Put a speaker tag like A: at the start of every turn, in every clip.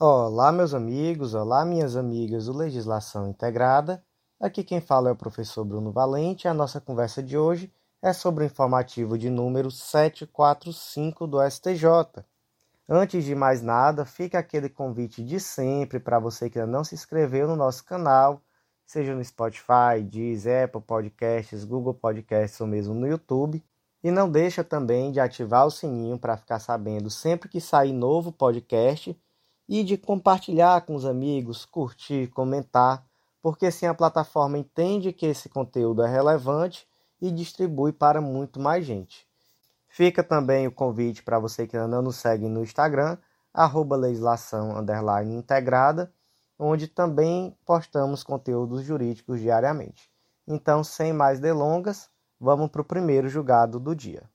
A: Olá, meus amigos, olá, minhas amigas do Legislação Integrada. Aqui quem fala é o professor Bruno Valente. A nossa conversa de hoje é sobre o informativo de número 745 do STJ. Antes de mais nada, fica aquele convite de sempre para você que ainda não se inscreveu no nosso canal, seja no Spotify, Deezer, Apple Podcasts, Google Podcasts ou mesmo no YouTube. E não deixa também de ativar o sininho para ficar sabendo sempre que sair novo podcast e de compartilhar com os amigos, curtir, comentar, porque assim a plataforma entende que esse conteúdo é relevante e distribui para muito mais gente. Fica também o convite para você que ainda não nos segue no Instagram, arroba legislação integrada, onde também postamos conteúdos jurídicos diariamente. Então, sem mais delongas, vamos para o primeiro julgado do dia.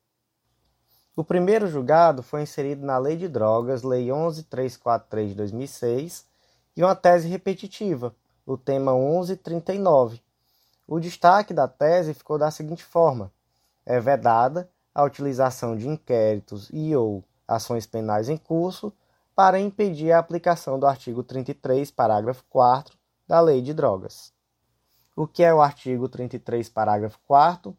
A: O primeiro julgado foi inserido na Lei de Drogas, Lei 11343 de 2006, e uma tese repetitiva, o tema 1139. O destaque da tese ficou da seguinte forma: é vedada a utilização de inquéritos e ou ações penais em curso para impedir a aplicação do artigo 33, parágrafo 4 da Lei de Drogas. O que é o artigo 33, parágrafo 4?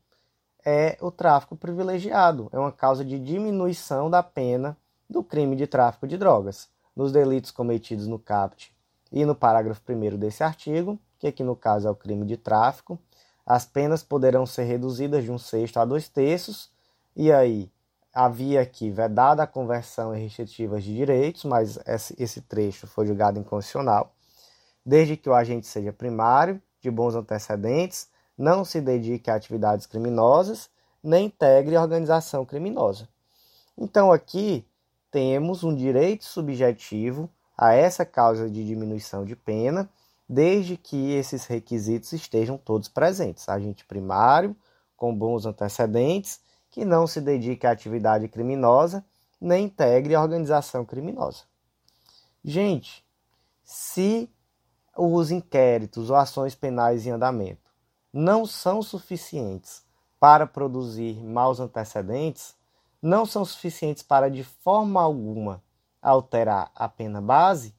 A: É o tráfico privilegiado, é uma causa de diminuição da pena do crime de tráfico de drogas. Nos delitos cometidos no CAPT e no parágrafo 1 desse artigo, que aqui no caso é o crime de tráfico, as penas poderão ser reduzidas de um sexto a dois terços, e aí havia aqui vedada a conversão em restritivas de direitos, mas esse trecho foi julgado inconstitucional, desde que o agente seja primário, de bons antecedentes, não se dedique a atividades criminosas, nem integre a organização criminosa. Então aqui temos um direito subjetivo a essa causa de diminuição de pena, desde que esses requisitos estejam todos presentes. Agente primário, com bons antecedentes, que não se dedique à atividade criminosa, nem integre a organização criminosa. Gente, se os inquéritos ou ações penais em andamento não são suficientes para produzir maus antecedentes, não são suficientes para de forma alguma alterar a pena base,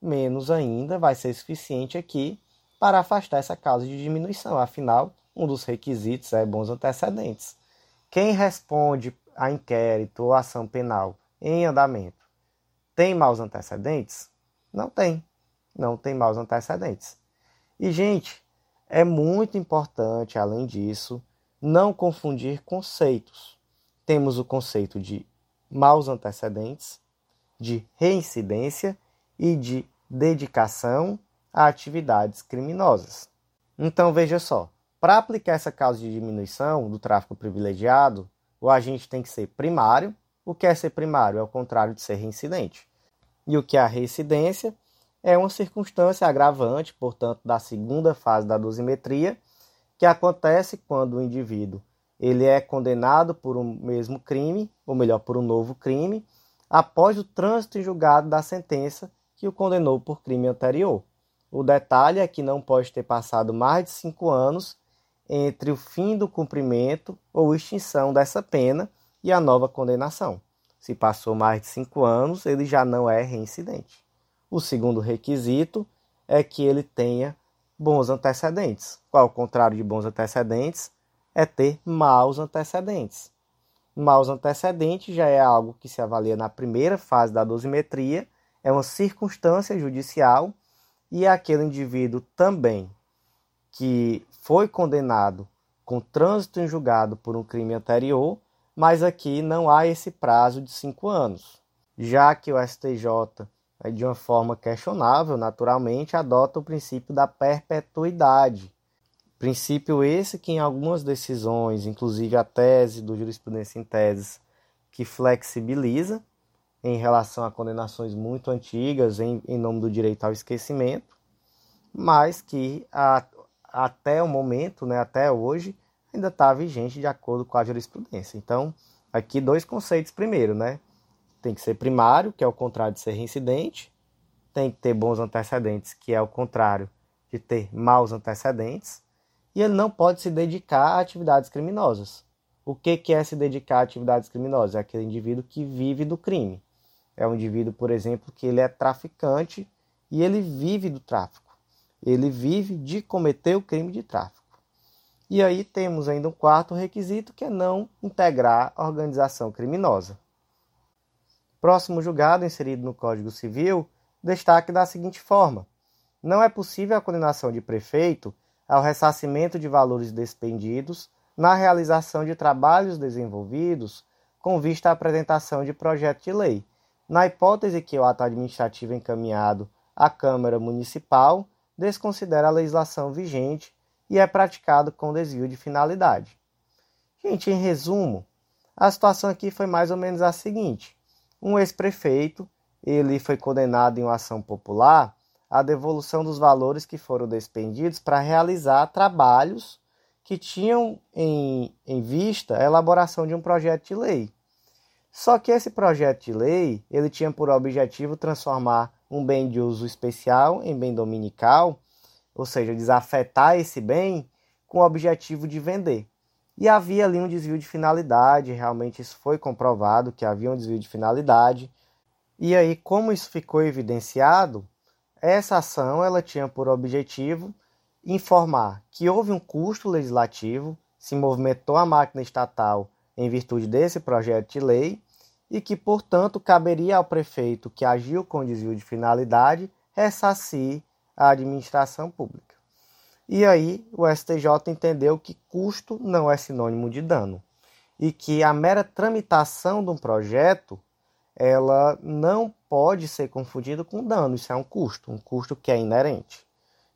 A: menos ainda vai ser suficiente aqui para afastar essa causa de diminuição. Afinal, um dos requisitos é bons antecedentes. Quem responde a inquérito ou ação penal em andamento tem maus antecedentes? Não tem. Não tem maus antecedentes. E, gente, é muito importante, além disso, não confundir conceitos. Temos o conceito de maus antecedentes, de reincidência e de dedicação a atividades criminosas. Então veja só, para aplicar essa causa de diminuição do tráfico privilegiado, o agente tem que ser primário. O que é ser primário? É o contrário de ser reincidente. E o que é a reincidência? É uma circunstância agravante, portanto, da segunda fase da dosimetria, que acontece quando o indivíduo ele é condenado por um mesmo crime, ou melhor, por um novo crime, após o trânsito em julgado da sentença que o condenou por crime anterior. O detalhe é que não pode ter passado mais de cinco anos entre o fim do cumprimento ou extinção dessa pena e a nova condenação. Se passou mais de cinco anos, ele já não é reincidente. O segundo requisito é que ele tenha bons antecedentes. Qual o contrário de bons antecedentes? É ter maus antecedentes. Maus antecedentes já é algo que se avalia na primeira fase da dosimetria, é uma circunstância judicial e é aquele indivíduo também que foi condenado com trânsito em julgado por um crime anterior, mas aqui não há esse prazo de cinco anos, já que o STJ de uma forma questionável, naturalmente, adota o princípio da perpetuidade. Princípio esse que em algumas decisões, inclusive a tese do jurisprudência em teses, que flexibiliza em relação a condenações muito antigas em, em nome do direito ao esquecimento, mas que a, até o momento, né, até hoje, ainda está vigente de acordo com a jurisprudência. Então, aqui dois conceitos primeiro, né? Tem que ser primário, que é o contrário de ser reincidente, tem que ter bons antecedentes, que é o contrário de ter maus antecedentes, e ele não pode se dedicar a atividades criminosas. O que, que é se dedicar a atividades criminosas? É aquele indivíduo que vive do crime. É um indivíduo, por exemplo, que ele é traficante e ele vive do tráfico. Ele vive de cometer o crime de tráfico. E aí temos ainda um quarto requisito que é não integrar a organização criminosa. Próximo julgado inserido no Código Civil destaque da seguinte forma: não é possível a condenação de prefeito ao ressarcimento de valores despendidos na realização de trabalhos desenvolvidos com vista à apresentação de projeto de lei, na hipótese que o ato administrativo encaminhado à Câmara Municipal desconsidera a legislação vigente e é praticado com desvio de finalidade. Gente, em resumo, a situação aqui foi mais ou menos a seguinte: um ex-prefeito, ele foi condenado em uma ação popular à devolução dos valores que foram despendidos para realizar trabalhos que tinham em, em vista a elaboração de um projeto de lei. Só que esse projeto de lei, ele tinha por objetivo transformar um bem de uso especial em bem dominical, ou seja, desafetar esse bem com o objetivo de vender. E havia ali um desvio de finalidade, realmente isso foi comprovado que havia um desvio de finalidade. E aí, como isso ficou evidenciado, essa ação ela tinha por objetivo informar que houve um custo legislativo, se movimentou a máquina estatal em virtude desse projeto de lei e que, portanto, caberia ao prefeito que agiu com desvio de finalidade ressarcir a administração pública. E aí o STJ entendeu que custo não é sinônimo de dano e que a mera tramitação de um projeto ela não pode ser confundida com dano, isso é um custo, um custo que é inerente.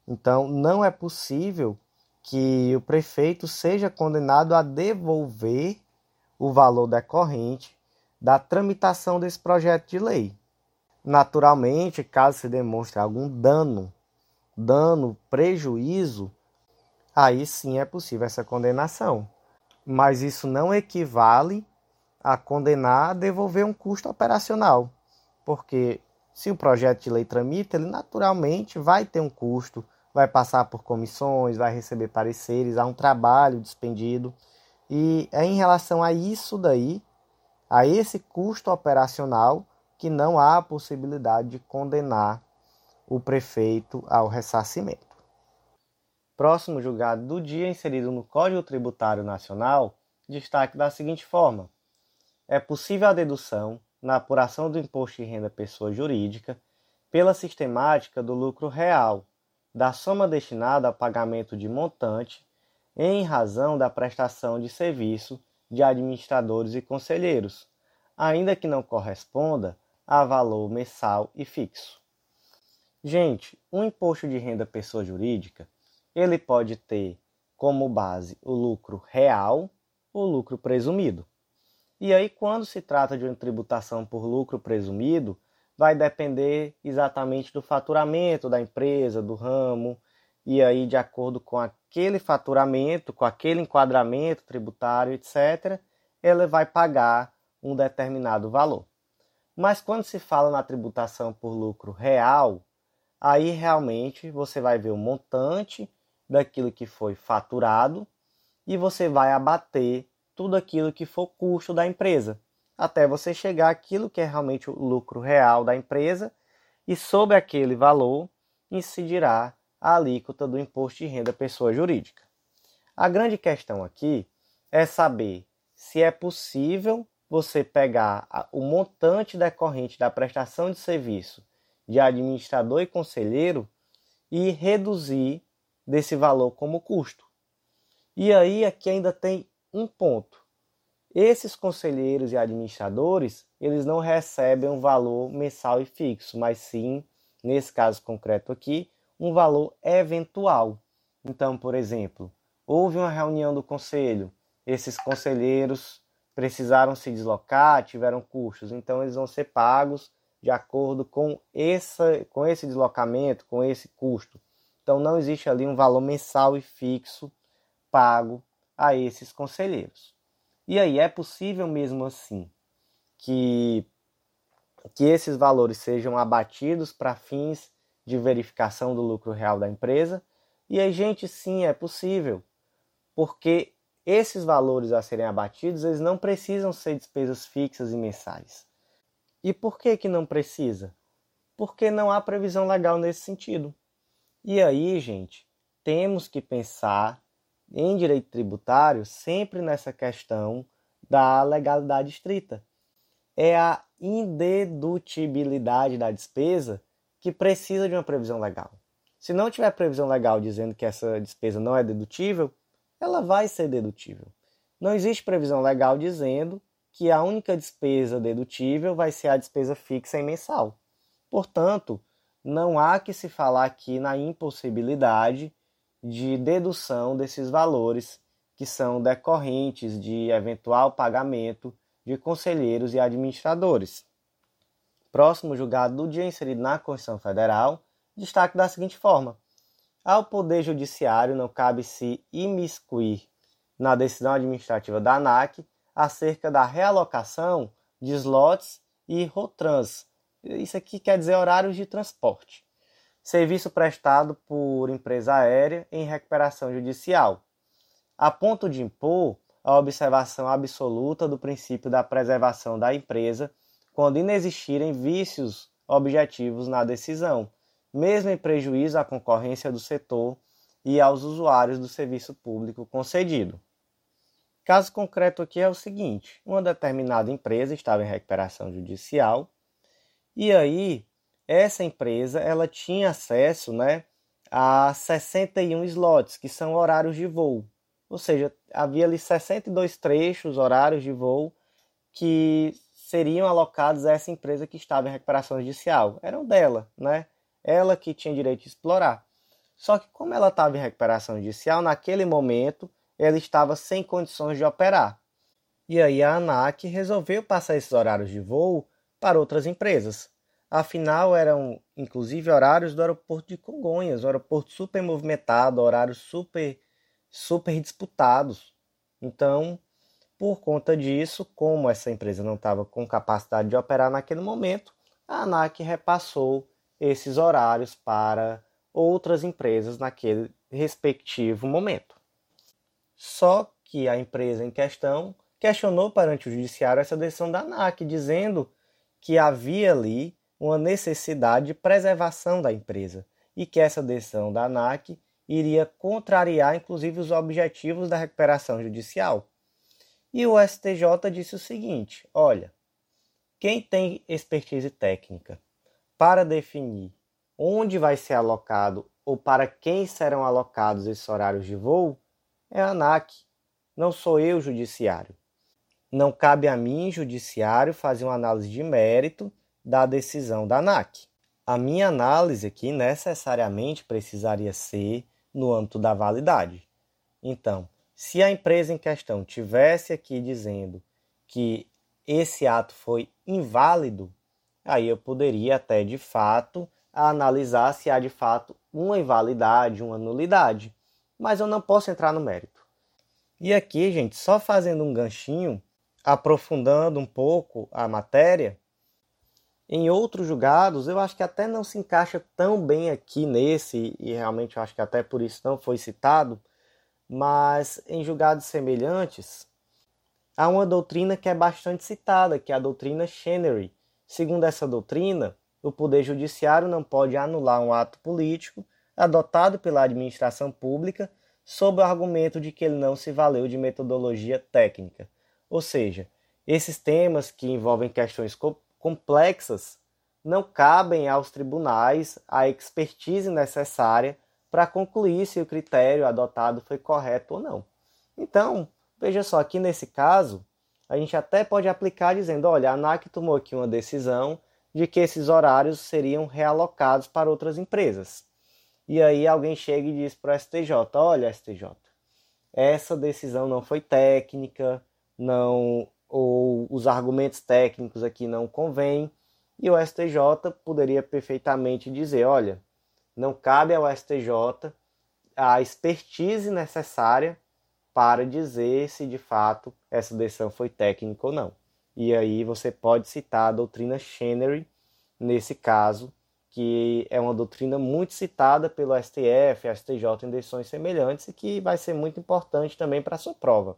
A: Então, não é possível que o prefeito seja condenado a devolver o valor decorrente da tramitação desse projeto de lei. Naturalmente, caso se demonstre algum dano, dano, prejuízo, aí sim é possível essa condenação. Mas isso não equivale a condenar a devolver um custo operacional, porque se o projeto de lei tramita, ele naturalmente vai ter um custo vai passar por comissões, vai receber pareceres, há um trabalho despendido. E é em relação a isso daí, a esse custo operacional, que não há a possibilidade de condenar o prefeito ao ressarcimento. Próximo julgado do dia, inserido no Código Tributário Nacional, destaque da seguinte forma: é possível a dedução, na apuração do imposto de renda pessoa jurídica, pela sistemática do lucro real, da soma destinada ao pagamento de montante em razão da prestação de serviço de administradores e conselheiros, ainda que não corresponda a valor mensal e fixo. Gente, o um imposto de renda pessoa jurídica, ele pode ter como base o lucro real ou lucro presumido. E aí, quando se trata de uma tributação por lucro presumido, vai depender exatamente do faturamento da empresa, do ramo, e aí, de acordo com aquele faturamento, com aquele enquadramento tributário, etc., ela vai pagar um determinado valor. Mas quando se fala na tributação por lucro real, aí realmente você vai ver o montante daquilo que foi faturado e você vai abater tudo aquilo que for custo da empresa até você chegar àquilo que é realmente o lucro real da empresa e sobre aquele valor incidirá a alíquota do imposto de renda pessoa jurídica. A grande questão aqui é saber se é possível você pegar o montante decorrente da prestação de serviço de administrador e conselheiro e reduzir desse valor como custo. E aí aqui ainda tem um ponto. Esses conselheiros e administradores, eles não recebem um valor mensal e fixo, mas sim, nesse caso concreto aqui, um valor eventual. Então, por exemplo, houve uma reunião do conselho, esses conselheiros precisaram se deslocar, tiveram custos, então eles vão ser pagos de acordo com, essa, com esse deslocamento, com esse custo. Então não existe ali um valor mensal e fixo pago a esses conselheiros. E aí é possível mesmo assim que que esses valores sejam abatidos para fins de verificação do lucro real da empresa? E aí, gente, sim, é possível, porque esses valores a serem abatidos, eles não precisam ser despesas fixas e mensais. E por que, que não precisa? Porque não há previsão legal nesse sentido. E aí, gente, temos que pensar em direito tributário sempre nessa questão da legalidade estrita. É a indedutibilidade da despesa que precisa de uma previsão legal. Se não tiver previsão legal dizendo que essa despesa não é dedutível, ela vai ser dedutível. Não existe previsão legal dizendo que a única despesa dedutível vai ser a despesa fixa e mensal. Portanto, não há que se falar aqui na impossibilidade de dedução desses valores que são decorrentes de eventual pagamento de conselheiros e administradores. Próximo julgado do dia inserido na Constituição Federal, destaque da seguinte forma: ao Poder Judiciário não cabe se imiscuir na decisão administrativa da ANAC acerca da realocação de slots e rotrans. Isso aqui quer dizer horários de transporte. Serviço prestado por empresa aérea em recuperação judicial, a ponto de impor a observação absoluta do princípio da preservação da empresa quando inexistirem vícios objetivos na decisão, mesmo em prejuízo à concorrência do setor e aos usuários do serviço público concedido. Caso concreto aqui é o seguinte: uma determinada empresa estava em recuperação judicial e aí essa empresa ela tinha acesso, né, a 61 slots, que são horários de voo. Ou seja, havia ali 62 trechos, horários de voo que seriam alocados a essa empresa que estava em recuperação judicial. Eram dela, né? Ela que tinha direito de explorar. Só que como ela estava em recuperação judicial, naquele momento ela estava sem condições de operar. E aí a ANAC resolveu passar esses horários de voo para outras empresas. Afinal, eram inclusive horários do aeroporto de Congonhas, um aeroporto super movimentado, horários super, super disputados. Então, por conta disso, como essa empresa não estava com capacidade de operar naquele momento, a ANAC repassou esses horários para outras empresas naquele respectivo momento. Só que a empresa em questão questionou perante o judiciário essa decisão da ANAC, dizendo que havia ali uma necessidade de preservação da empresa e que essa decisão da ANAC iria contrariar inclusive os objetivos da recuperação judicial. E o STJ disse o seguinte: olha, quem tem expertise técnica para definir onde vai ser alocado ou para quem serão alocados esses horários de voo é a ANAC, não sou eu, judiciário. Não cabe a mim, judiciário, fazer uma análise de mérito da decisão da ANAC. A minha análise aqui necessariamente precisaria ser no âmbito da validade. Então, se a empresa em questão tivesse aqui dizendo que esse ato foi inválido, aí eu poderia até de fato analisar se há de fato uma invalidade, uma nulidade mas eu não posso entrar no mérito. E aqui, gente, só fazendo um ganchinho, aprofundando um pouco a matéria, em outros julgados, eu acho que até não se encaixa tão bem aqui nesse, e realmente eu acho que até por isso não foi citado, mas em julgados semelhantes, há uma doutrina que é bastante citada, que é a doutrina Chenery. Segundo essa doutrina, o Poder Judiciário não pode anular um ato político adotado pela administração pública sob o argumento de que ele não se valeu de metodologia técnica. Ou seja, esses temas que envolvem questões complexas não cabem aos tribunais a expertise necessária para concluir se o critério adotado foi correto ou não. Então, veja só, aqui nesse caso, a gente até pode aplicar dizendo: olha, a ANAC tomou aqui uma decisão de que esses horários seriam realocados para outras empresas. E aí alguém chega e diz para o STJ: olha, STJ, essa decisão não foi técnica, não ou os argumentos técnicos aqui não convêm. E o STJ poderia perfeitamente dizer: olha, não cabe ao STJ a expertise necessária para dizer se de fato essa decisão foi técnica ou não. E aí você pode citar a doutrina Chenery nesse caso que é uma doutrina muito citada pelo STF, STJ em decisões semelhantes e que vai ser muito importante também para a sua prova.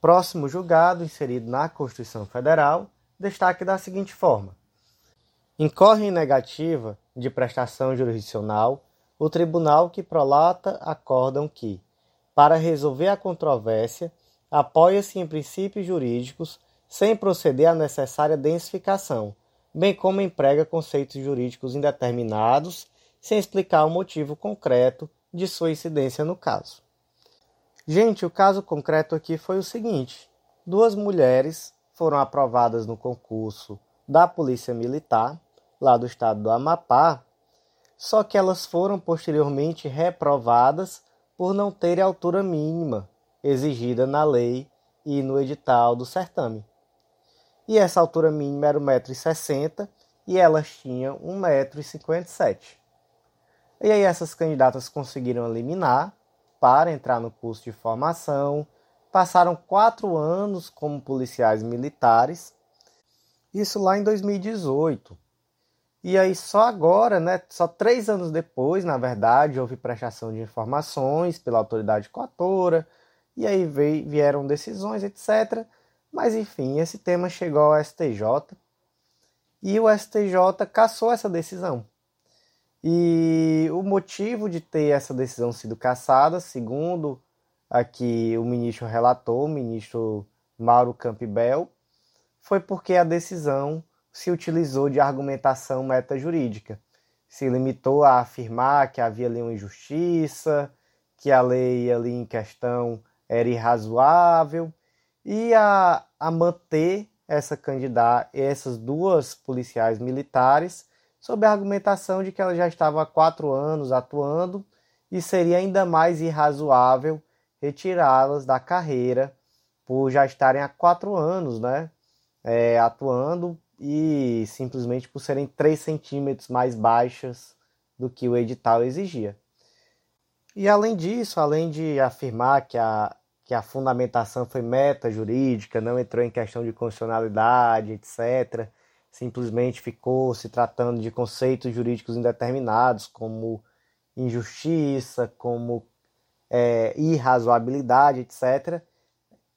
A: Próximo julgado, inserido na Constituição Federal, destaque da seguinte forma: incorre em negativa de prestação jurisdicional o tribunal que prolata acórdão que, para resolver a controvérsia, apoia-se em princípios jurídicos sem proceder à necessária densificação, bem como emprega conceitos jurídicos indeterminados sem explicar o motivo concreto de sua incidência no caso. Gente, o caso concreto aqui foi o seguinte: duas mulheres foram aprovadas no concurso da Polícia Militar, lá do estado do Amapá, só que elas foram posteriormente reprovadas por não terem altura mínima exigida na lei e no edital do certame. E essa altura mínima era 1,60m e elas tinham 1,57m. E aí essas candidatas conseguiram eliminar para entrar no curso de formação, passaram quatro anos como policiais militares, isso lá em 2018. E aí só agora, né, só três anos depois, na verdade, houve prestação de informações pela autoridade coatora, e aí veio, vieram decisões, etc. Mas enfim, esse tema chegou ao STJ e o STJ cassou essa decisão. E o motivo de ter essa decisão sido cassada, segundo aqui o ministro relatou, o ministro Mauro Campbell, foi porque a decisão se utilizou de argumentação metajurídica. Se limitou a afirmar que havia ali uma injustiça, que a lei ali em questão era irrazoável e a, a manter essa candidata, essas duas policiais militares sob a argumentação de que ela já estava há quatro anos atuando e seria ainda mais irrazoável retirá-las da carreira por já estarem há quatro anos né, é, atuando e simplesmente por serem 3 centímetros mais baixas do que o edital exigia. E além disso, além de afirmar que a, que a fundamentação foi meta jurídica, não entrou em questão de constitucionalidade, etc., simplesmente ficou se tratando de conceitos jurídicos indeterminados, como injustiça, como é, irrazoabilidade, etc.,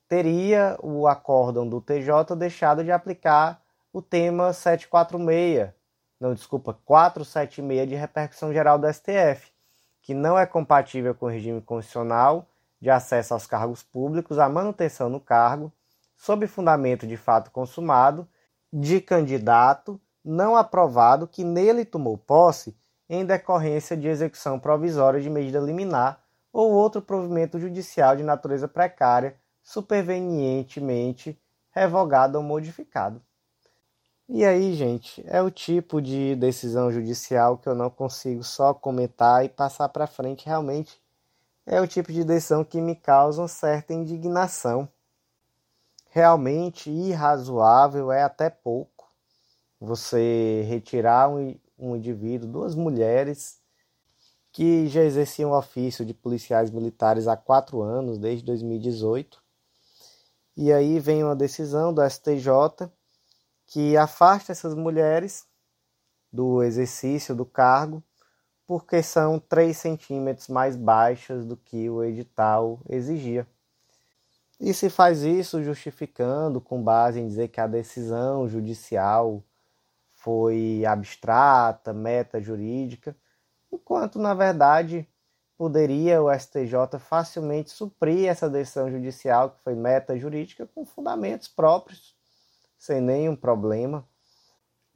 A: teria o acórdão do TJ deixado de aplicar o tema 746, não, desculpa, 476 de repercussão geral do STF, que não é compatível com o regime constitucional de acesso aos cargos públicos, a manutenção no cargo, sob fundamento de fato consumado, de candidato não aprovado que nele tomou posse em decorrência de execução provisória de medida liminar ou outro provimento judicial de natureza precária, supervenientemente revogado ou modificado. E aí, gente, é o tipo de decisão judicial que eu não consigo só comentar e passar para frente. Realmente é o tipo de decisão que me causa uma certa indignação. Realmente irrazoável é até pouco você retirar um, um indivíduo, duas mulheres que já exerciam o ofício de policiais militares há quatro anos, desde 2018. E aí vem uma decisão do STJ que afasta essas mulheres do exercício do cargo porque são 3 centímetros mais baixas do que o edital exigia. E se faz isso justificando com base em dizer que a decisão judicial foi abstrata, meta jurídica, enquanto na verdade poderia o STJ facilmente suprir essa decisão judicial que foi meta jurídica com fundamentos próprios sem nenhum problema.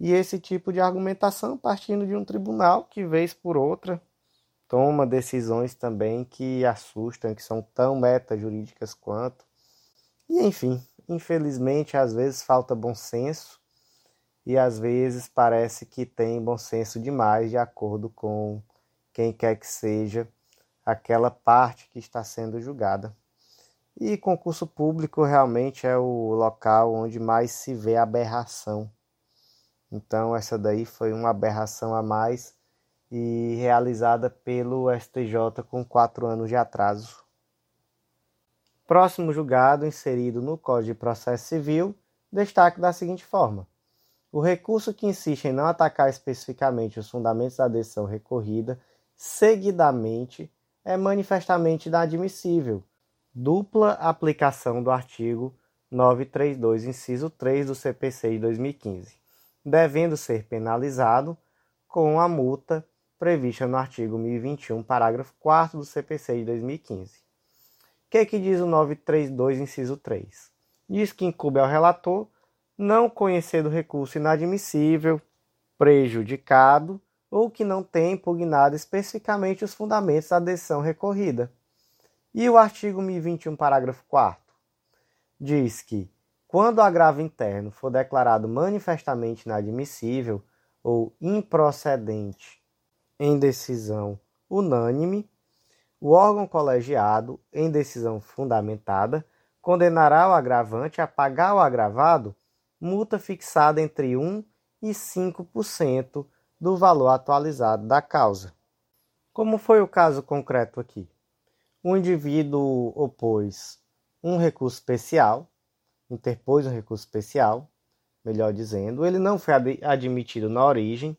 A: E esse tipo de argumentação partindo de um tribunal que, vez por outra, toma decisões também que assustam, que são tão meta-jurídicas quanto. E, enfim, infelizmente, às vezes falta bom senso e às vezes parece que tem bom senso demais, de acordo com quem quer que seja aquela parte que está sendo julgada. E concurso público realmente é o local onde mais se vê aberração. Então, essa daí foi uma aberração a mais e realizada pelo STJ com quatro anos de atraso. Próximo julgado, inserido no Código de Processo Civil, destaque da seguinte forma: o recurso que insiste em não atacar especificamente os fundamentos da decisão recorrida seguidamente é manifestamente inadmissível. Dupla aplicação do artigo 932, inciso 3 do CPC de 2015, devendo ser penalizado com a multa prevista no artigo 1021, parágrafo 4 do CPC de 2015. O que, que diz o 932, inciso 3? Diz que incube ao relator não conhecer do recurso inadmissível, prejudicado ou que não tem impugnado especificamente os fundamentos da decisão recorrida. E o artigo 1021, parágrafo 4 diz que, quando o agravo interno for declarado manifestamente inadmissível ou improcedente em decisão unânime, o órgão colegiado, em decisão fundamentada, condenará o agravante a pagar o agravado multa fixada entre 1 e 5% do valor atualizado da causa. Como foi o caso concreto aqui? O indivíduo opôs um recurso especial, interpôs um recurso especial, melhor dizendo, ele não foi ad admitido na origem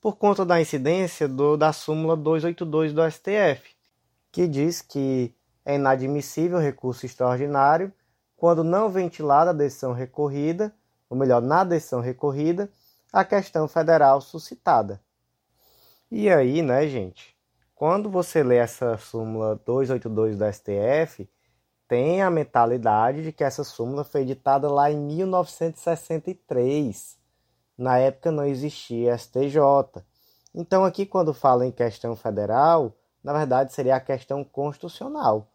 A: por conta da incidência do, da súmula 282 do STF, que diz que é inadmissível recurso extraordinário quando não ventilada a decisão recorrida, ou melhor, na decisão recorrida, a questão federal suscitada. E aí, né, gente, quando você lê essa súmula 282 do STF, tem a mentalidade de que essa súmula foi editada lá em 1963. Na época não existia STJ. Então, aqui, quando fala em questão federal, na verdade seria a questão constitucional.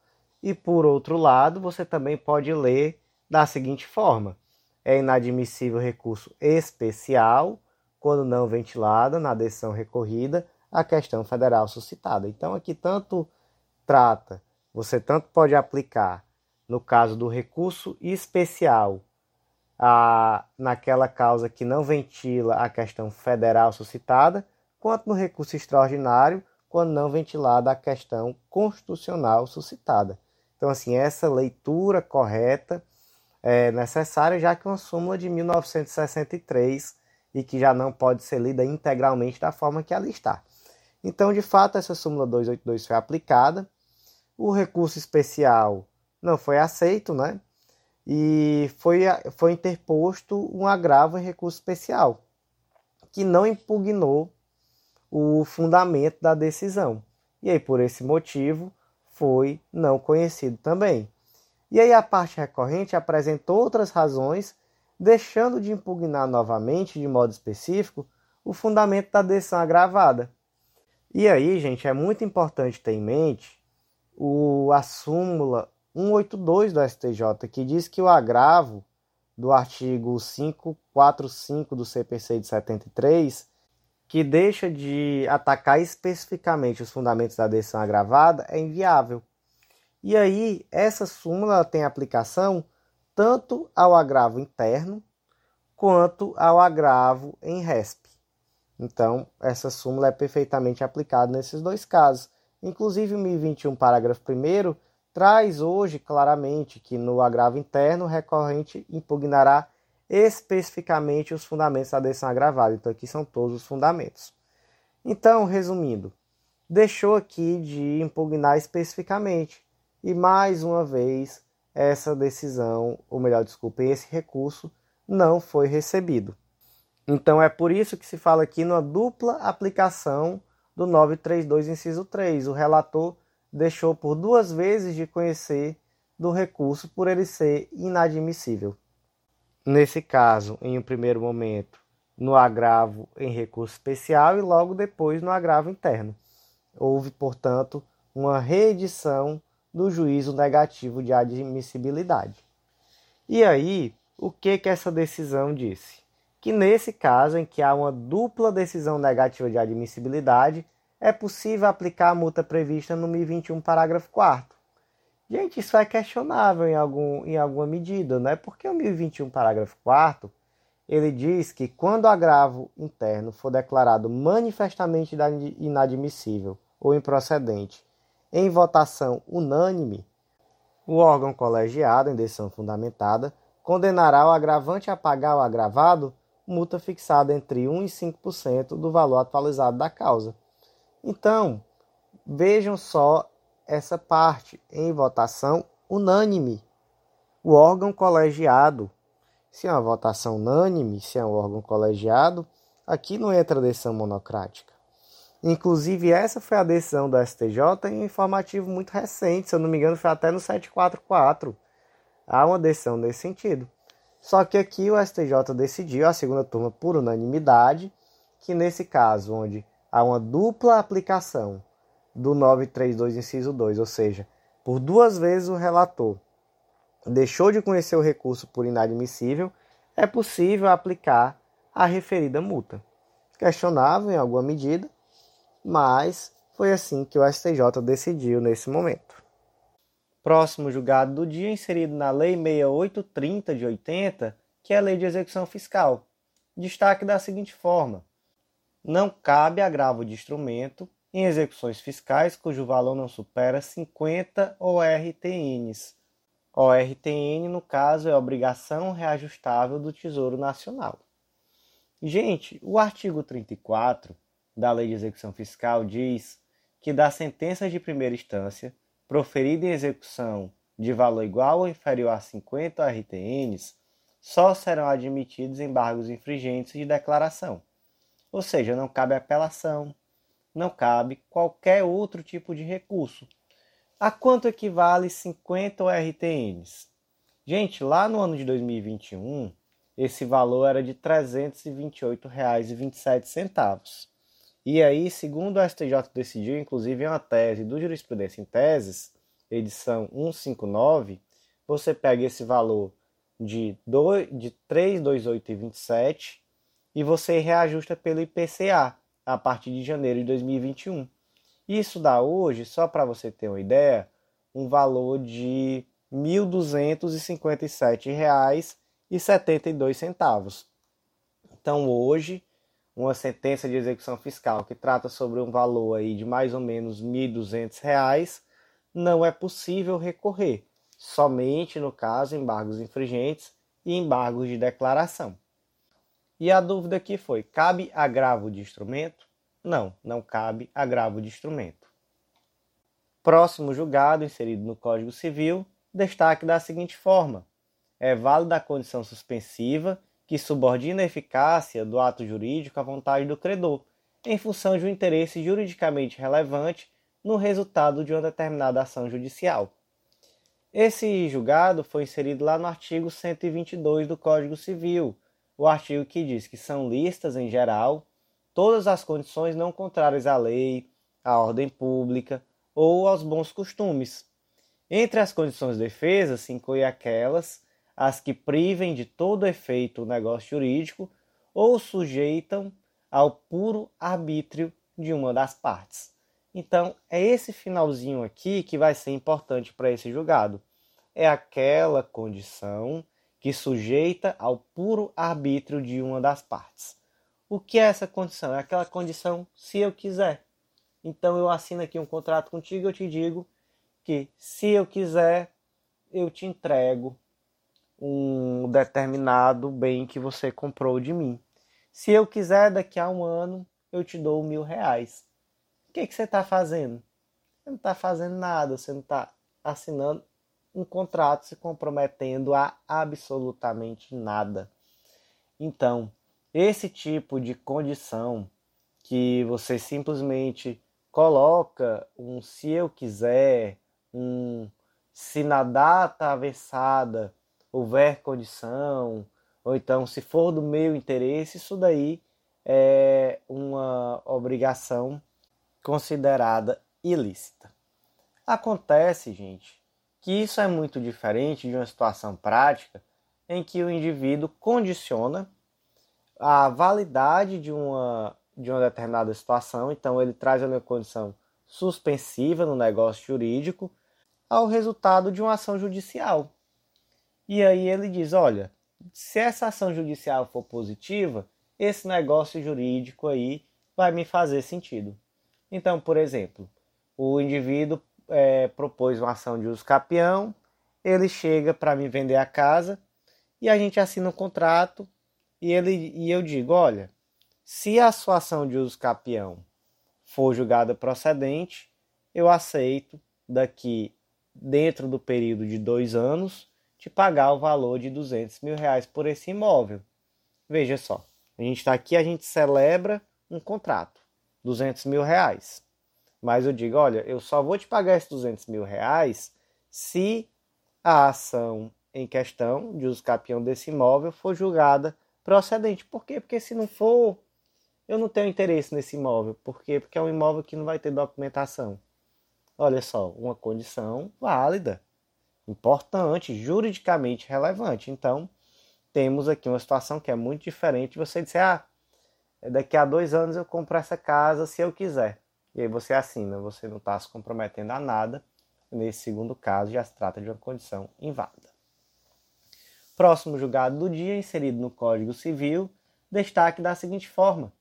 A: E por outro lado, você também pode ler da seguinte forma: é inadmissível recurso especial quando não ventilada na decisão recorrida a questão federal suscitada. Então, aqui tanto trata, você tanto pode aplicar no caso do recurso especial, a, naquela causa que não ventila a questão federal suscitada, quanto no recurso extraordinário, quando não ventilada a questão constitucional suscitada. Então, assim, essa leitura correta é necessária, já que uma súmula de 1963 e que já não pode ser lida integralmente da forma que ela está. Então, de fato, essa súmula 282 foi aplicada. O recurso especial não foi aceito, né? E foi, foi interposto um agravo em recurso especial, que não impugnou o fundamento da decisão. E aí, por esse motivo, foi não conhecido também. E aí, a parte recorrente apresentou outras razões, deixando de impugnar novamente, de modo específico, o fundamento da decisão agravada. E aí, gente, é muito importante ter em mente o, a súmula 182 do STJ, que diz que o agravo do artigo 545 do CPC de 73, que deixa de atacar especificamente os fundamentos da decisão agravada, é inviável. E aí, essa súmula tem aplicação tanto ao agravo interno quanto ao agravo em RESP. Então, essa súmula é perfeitamente aplicada nesses dois casos. Inclusive, o 1021, parágrafo 1 traz hoje claramente que no agravo interno o recorrente impugnará especificamente os fundamentos da decisão agravada. Então aqui são todos os fundamentos. Então, resumindo, deixou aqui de impugnar especificamente e mais uma vez essa decisão, ou melhor, desculpe, esse recurso não foi recebido. Então é por isso que se fala aqui numa dupla aplicação do 932 inciso 3. O relator deixou por duas vezes de conhecer do recurso por ele ser inadmissível. Nesse caso, em um primeiro momento, no agravo em recurso especial e logo depois no agravo interno. Houve, portanto, uma reedição do juízo negativo de admissibilidade. E aí, o que que essa decisão disse? Que nesse caso em que há uma dupla decisão negativa de admissibilidade, é possível aplicar a multa prevista no 1021, parágrafo 4 Gente, isso é questionável em, algum, em alguma medida, né? Porque o 1021, parágrafo 4 ele diz que quando o agravo interno for declarado manifestamente inadmissível ou improcedente em votação unânime, o órgão colegiado, em decisão fundamentada, condenará o agravante a pagar o agravado multa fixada entre 1 e 5% do valor atualizado da causa. Então, vejam só essa parte em votação unânime. o órgão colegiado, se é uma votação unânime, se é um órgão colegiado, aqui não entra decisão monocrática. Inclusive, essa foi a decisão do STJ em um informativo muito recente, se eu não me engano, foi até no 744. Há uma decisão nesse sentido. Só que aqui o STJ decidiu, a segunda turma por unanimidade, que nesse caso, onde há uma dupla aplicação do 932, inciso 2, ou seja, por duas vezes o relator deixou de conhecer o recurso por inadmissível, é possível aplicar a referida multa. Questionável em alguma medida, mas foi assim que o STJ decidiu nesse momento. Próximo julgado do dia inserido na Lei 6830 de 80, que é a Lei de Execução Fiscal. Destaque da seguinte forma: não cabe agravo de instrumento em execuções fiscais cujo valor não supera 50 ORTNs. ORTN, no caso, é obrigação reajustável do Tesouro Nacional. Gente, o artigo 34 da Lei de Execução Fiscal diz que da sentença de primeira instância proferida em execução de valor igual ou inferior a 50 RTNs, só serão admitidos embargos infringentes de declaração. Ou seja, não cabe apelação, não cabe qualquer outro tipo de recurso. A quanto equivale 50 RTNs? Gente, lá no ano de 2021, esse valor era de R$ 328,27. E aí, segundo o STJ decidiu, inclusive em uma tese do Jurisprudência em Teses, edição 159, você pega esse valor de, de 328,27 e você reajusta pelo IPCA a partir de janeiro de 2021. Isso dá hoje, só para você ter uma ideia, um valor de R$ 1.257,72. Então hoje uma sentença de execução fiscal que trata sobre um valor aí de mais ou menos R$ 1.200, não é possível recorrer, somente no caso embargos infringentes e embargos de declaração. E a dúvida aqui foi: cabe agravo de instrumento? Não, não cabe agravo de instrumento. Próximo julgado inserido no Código Civil, destaque da seguinte forma: é válida a condição suspensiva que subordina a eficácia do ato jurídico à vontade do credor, em função de um interesse juridicamente relevante no resultado de uma determinada ação judicial. Esse julgado foi inserido lá no artigo 122 do Código Civil, o artigo que diz que são listas, em geral, todas as condições não contrárias à lei, à ordem pública ou aos bons costumes. Entre as condições de defesa se inclui aquelas as que privem de todo efeito o negócio jurídico ou sujeitam ao puro arbítrio de uma das partes. Então, é esse finalzinho aqui que vai ser importante para esse julgado. É aquela condição que sujeita ao puro arbítrio de uma das partes. O que é essa condição? É aquela condição se eu quiser. Então eu assino aqui um contrato contigo, eu te digo que se eu quiser, eu te entrego um determinado bem que você comprou de mim. Se eu quiser, daqui a um ano, eu te dou mil reais. O que, que você está fazendo? Você não está fazendo nada, você não está assinando um contrato se comprometendo a absolutamente nada. Então, esse tipo de condição que você simplesmente coloca um se eu quiser, um se na data avessada houver condição, ou então se for do meu interesse, isso daí é uma obrigação considerada ilícita. Acontece, gente, que isso é muito diferente de uma situação prática em que o indivíduo condiciona a validade de uma, de uma determinada situação, então ele traz uma condição suspensiva no negócio jurídico ao resultado de uma ação judicial. E aí ele diz: olha, se essa ação judicial for positiva, esse negócio jurídico aí vai me fazer sentido. Então, por exemplo, o indivíduo é, propôs uma ação de uso capião, ele chega para me vender a casa e a gente assina um contrato e, ele, e eu digo: olha, se a sua ação de uso capião for julgada procedente, eu aceito daqui dentro do período de dois anos te pagar o valor de 200 mil reais por esse imóvel. Veja só, a gente está aqui, a gente celebra um contrato, 200 mil reais. Mas eu digo, olha, eu só vou te pagar esses 200 mil reais se a ação em questão de uso capião desse imóvel for julgada procedente. Por quê? Porque se não for, eu não tenho interesse nesse imóvel. Por quê? Porque é um imóvel que não vai ter documentação. Olha só, uma condição válida importante, juridicamente relevante. Então, temos aqui uma situação que é muito diferente. Você disser, ah, daqui a dois anos eu compro essa casa se eu quiser. E aí você assina, você não está se comprometendo a nada. Nesse segundo caso, já se trata de uma condição inválida. Próximo julgado do dia, inserido no Código Civil, destaque da seguinte forma: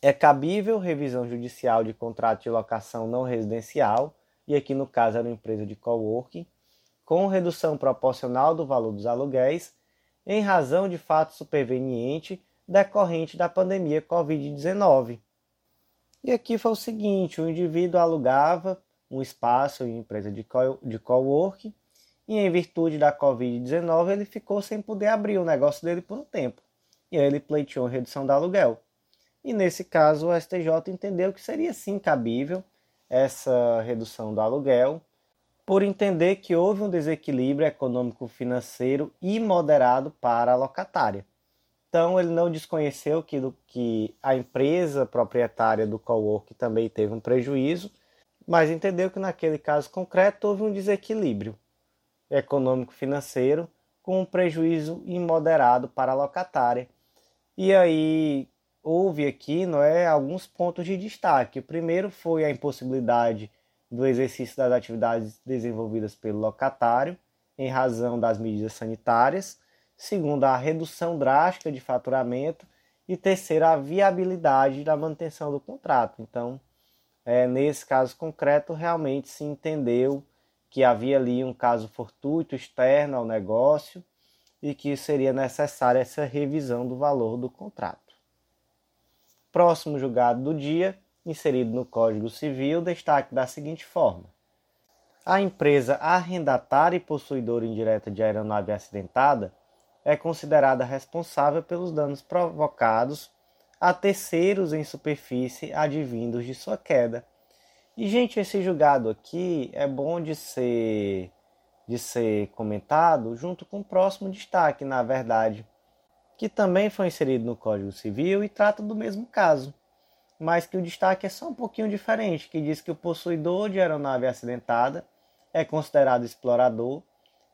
A: é cabível revisão judicial de contrato de locação não residencial, e aqui no caso era uma empresa de coworking, com redução proporcional do valor dos aluguéis, em razão de fato superveniente decorrente da pandemia Covid-19. E aqui foi o seguinte: o indivíduo alugava um espaço em empresa de, co de coworking e, em virtude da Covid-19, ele ficou sem poder abrir o negócio dele por um tempo. E aí ele pleiteou redução do aluguel. E nesse caso, o STJ entendeu que seria sim cabível essa redução do aluguel, por entender que houve um desequilíbrio econômico-financeiro imoderado para a locatária. Então, ele não desconheceu que, que a empresa proprietária do cowork também teve um prejuízo, mas entendeu que naquele caso concreto houve um desequilíbrio econômico-financeiro com um prejuízo imoderado para a locatária. E aí houve aqui não é, alguns pontos de destaque. O primeiro foi a impossibilidade do exercício das atividades desenvolvidas pelo locatário em razão das medidas sanitárias, segundo a redução drástica de faturamento e terceiro a viabilidade da manutenção do contrato. Então, é, nesse caso concreto, realmente se entendeu que havia ali um caso fortuito externo ao negócio e que seria necessária essa revisão do valor do contrato. Próximo julgado do dia inserido no Código Civil, destaque da seguinte forma: a empresa arrendatária e possuidora indireta de aeronave acidentada é considerada responsável pelos danos provocados a terceiros em superfície advindos de sua queda. E gente, esse julgado aqui é bom de ser de ser comentado junto com o próximo destaque, na verdade, que também foi inserido no Código Civil e trata do mesmo caso mas que o destaque é só um pouquinho diferente, que diz que o possuidor de aeronave acidentada é considerado explorador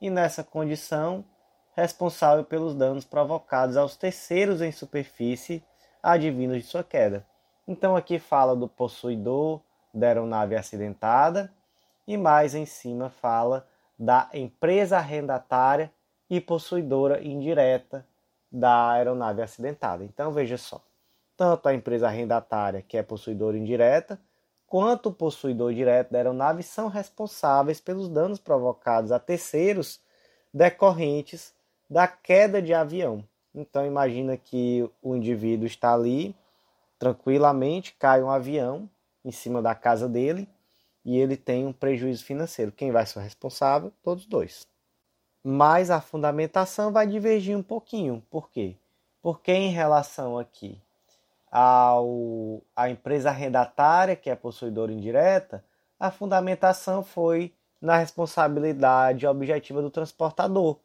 A: e nessa condição responsável pelos danos provocados aos terceiros em superfície advindos de sua queda. Então aqui fala do possuidor da aeronave acidentada e mais em cima fala da empresa arrendatária e possuidora indireta da aeronave acidentada. Então veja só tanto a empresa arrendatária, que é possuidora indireta, quanto o possuidor direto da aeronave são responsáveis pelos danos provocados a terceiros decorrentes da queda de avião. Então imagina que o indivíduo está ali tranquilamente, cai um avião em cima da casa dele e ele tem um prejuízo financeiro. Quem vai ser responsável? Todos dois. Mas a fundamentação vai divergir um pouquinho. Por quê? Porque em relação aqui ao, à empresa arrendatária, que é possuidora indireta, a fundamentação foi na responsabilidade objetiva do transportador.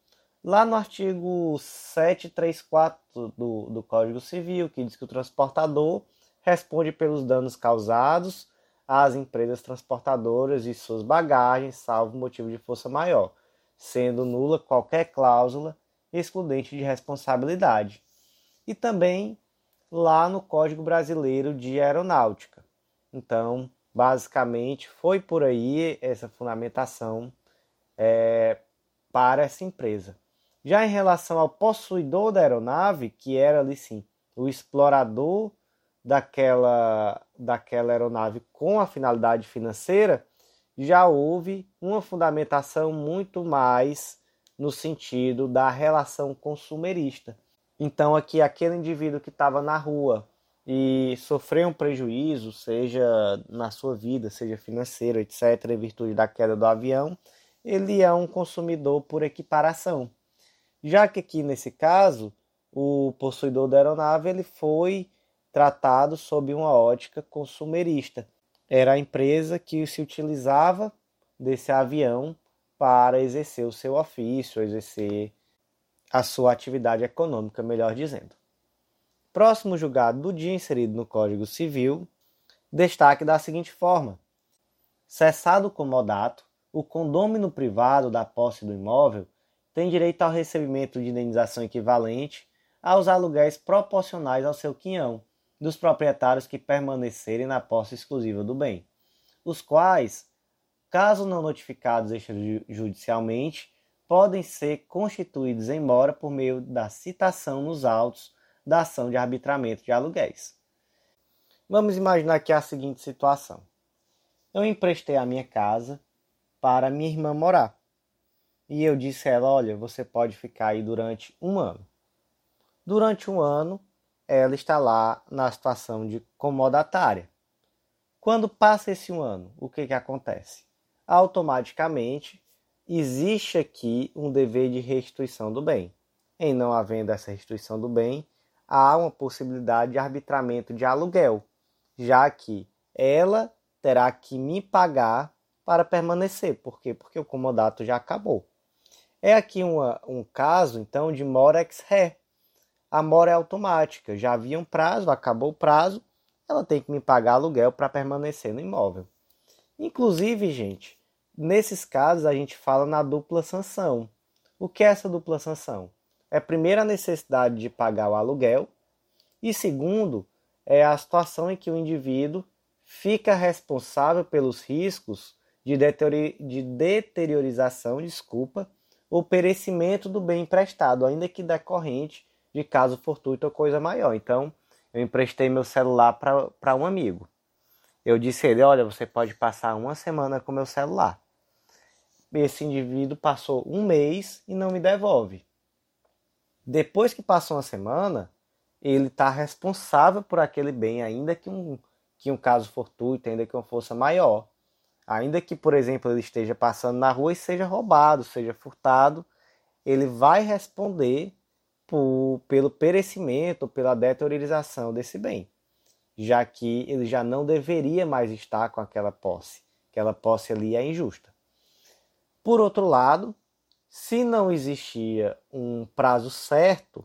A: Lá no artigo 734 do, do Código Civil, que diz que o transportador responde pelos danos causados às empresas transportadoras e suas bagagens, salvo motivo de força maior, sendo nula qualquer cláusula excludente de responsabilidade. E também lá no Código Brasileiro de Aeronáutica. Então, basicamente, foi por aí essa fundamentação é, para essa empresa. Já em relação ao possuidor da aeronave, que era ali sim o explorador daquela, daquela aeronave com a finalidade financeira, já houve uma fundamentação muito mais no sentido da relação consumerista. Então, aqui, aquele indivíduo que estava na rua e sofreu um prejuízo, seja na sua vida, seja financeiro, etc., em virtude da queda do avião, ele é um consumidor por equiparação. Já que aqui nesse caso, o possuidor da aeronave ele foi tratado sob uma ótica consumerista. Era a empresa que se utilizava desse avião para exercer o seu ofício, exercer a sua atividade econômica, melhor dizendo. Próximo julgado do dia inserido no Código Civil, destaque da seguinte forma: cessado o comodato, o condômino privado da posse do imóvel tem direito ao recebimento de indenização equivalente aos aluguéis proporcionais ao seu quinhão dos proprietários que permanecerem na posse exclusiva do bem, os quais, caso não notificados extrajudicialmente, podem ser constituídos em mora por meio da citação nos autos da ação de arbitramento de aluguéis. Vamos imaginar aqui a seguinte situação. Eu emprestei a minha casa para minha irmã morar. E eu disse a ela: Olha, você pode ficar aí durante um ano. Durante um ano, ela está lá na situação de comodatária. Quando passa esse um ano, o que, que acontece? Automaticamente existe aqui um dever de restituição do bem. Em não havendo essa restituição do bem, há uma possibilidade de arbitramento de aluguel, já que ela terá que me pagar para permanecer. Por quê? Porque o comodato já acabou. É aqui uma, um caso, então, de mora ex ré, a mora é automática. Já havia um prazo, acabou o prazo, ela tem que me pagar aluguel para permanecer no imóvel. Inclusive, gente, nesses casos a gente fala na dupla sanção. O que é essa dupla sanção? É primeiro a necessidade de pagar o aluguel e segundo é a situação em que o indivíduo fica responsável pelos riscos de, deteriorização, desculpa, ou perecimento do bem emprestado, ainda que decorrente de caso fortuito ou coisa maior. Então, eu emprestei meu celular para um amigo. Eu disse a ele: Olha, você pode passar uma semana com meu celular. Esse indivíduo passou um mês e não me devolve. Depois que passou uma semana, ele está responsável por aquele bem, ainda que um, que um caso fortuito, ainda que uma força maior. Ainda que, por exemplo, ele esteja passando na rua e seja roubado, seja furtado, ele vai responder por, pelo perecimento, pela deteriorização desse bem, já que ele já não deveria mais estar com aquela posse. Aquela posse ali é injusta. Por outro lado, se não existia um prazo certo,